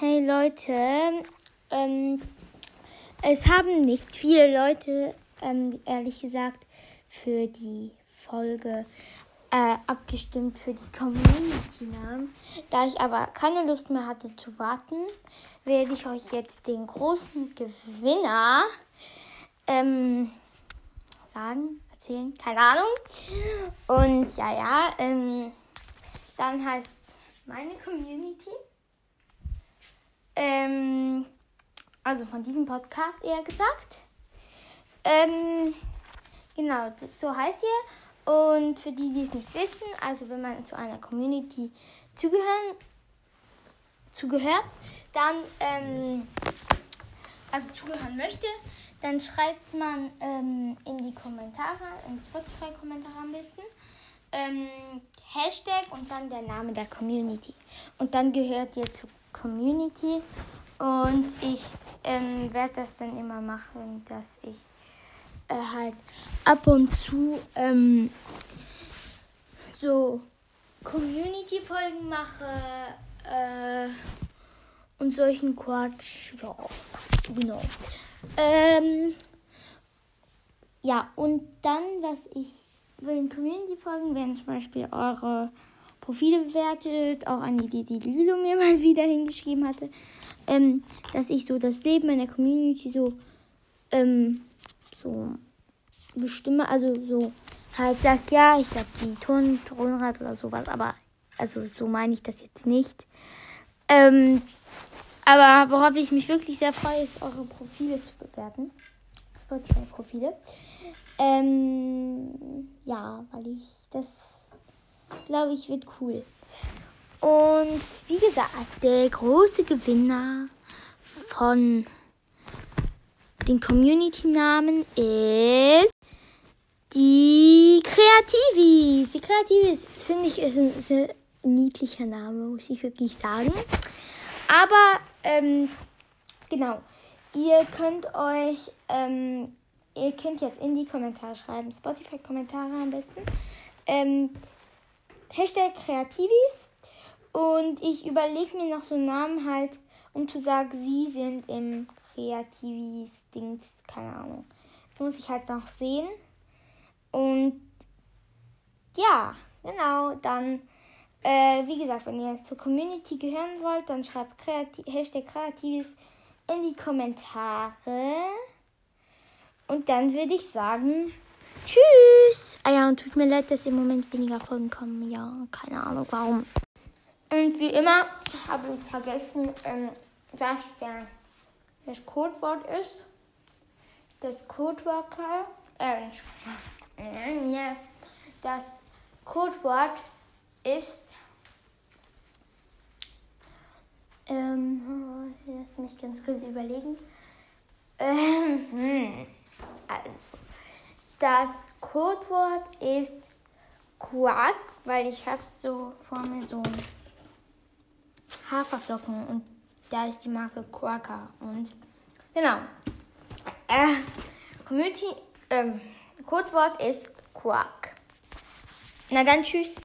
Hey Leute, ähm, es haben nicht viele Leute, ähm, ehrlich gesagt, für die Folge äh, abgestimmt für die Community-Namen. Da ich aber keine Lust mehr hatte zu warten, werde ich euch jetzt den großen Gewinner ähm, sagen, erzählen, keine Ahnung. Und ja, ja, ähm, dann heißt meine Community. Ähm, also von diesem Podcast eher gesagt. Ähm, genau, so heißt ihr. Und für die, die es nicht wissen, also wenn man zu einer Community zugehören, zugehört, dann, ähm, also zugehören möchte, dann schreibt man ähm, in die Kommentare, in Spotify-Kommentare am besten, ähm, Hashtag und dann der Name der Community. Und dann gehört ihr zur Community und ich ähm, werde das dann immer machen, dass ich äh, halt ab und zu ähm, so Community-Folgen mache äh, und solchen Quatsch. Ja, genau. Ähm, ja, und dann, was ich den Community-Folgen werden zum Beispiel eure Profile bewertet, auch an die, die Lilo mir mal wieder hingeschrieben hatte, ähm, dass ich so das Leben in der Community so, ähm, so bestimme, also so halt sagt, ja, ich glaube die Ton, Tonrad oder sowas, aber also so meine ich das jetzt nicht. Ähm, aber worauf ich mich wirklich sehr freue, ist eure Profile zu bewerten. Spotify-Profile. Ähm, ja, weil ich das glaube ich, wird cool. Und wie gesagt, der große Gewinner von den Community-Namen ist die Kreativis. Die Kreativis, finde ich, ist ein sehr niedlicher Name, muss ich wirklich sagen. Aber, ähm, genau, ihr könnt euch, ähm, ihr könnt jetzt in die Kommentare schreiben, Spotify-Kommentare am besten. Ähm, Hashtag Kreativis. Und ich überlege mir noch so einen Namen halt, um zu sagen, sie sind im Kreativis-Dings, keine Ahnung. Das muss ich halt noch sehen. Und ja, genau, dann, äh, wie gesagt, wenn ihr zur Community gehören wollt, dann schreibt Kreativ Hashtag Kreativis in die Kommentare. Und dann würde ich sagen, Tschüss. Und tut mir leid, dass im Moment weniger Folgen kommen. Ja, keine Ahnung warum. Und wie immer habe ich vergessen, ähm, was der, das Codewort ist. Das Codewort, äh, das Codewort ist, ähm, lass mich ganz kurz überlegen. Ähm, hm, also. Das Codewort ist Quark, weil ich habe so vor mir so Haferflocken und da ist die Marke Quaker und genau. Äh, Community, ähm, Codewort ist Quark. Na dann tschüss.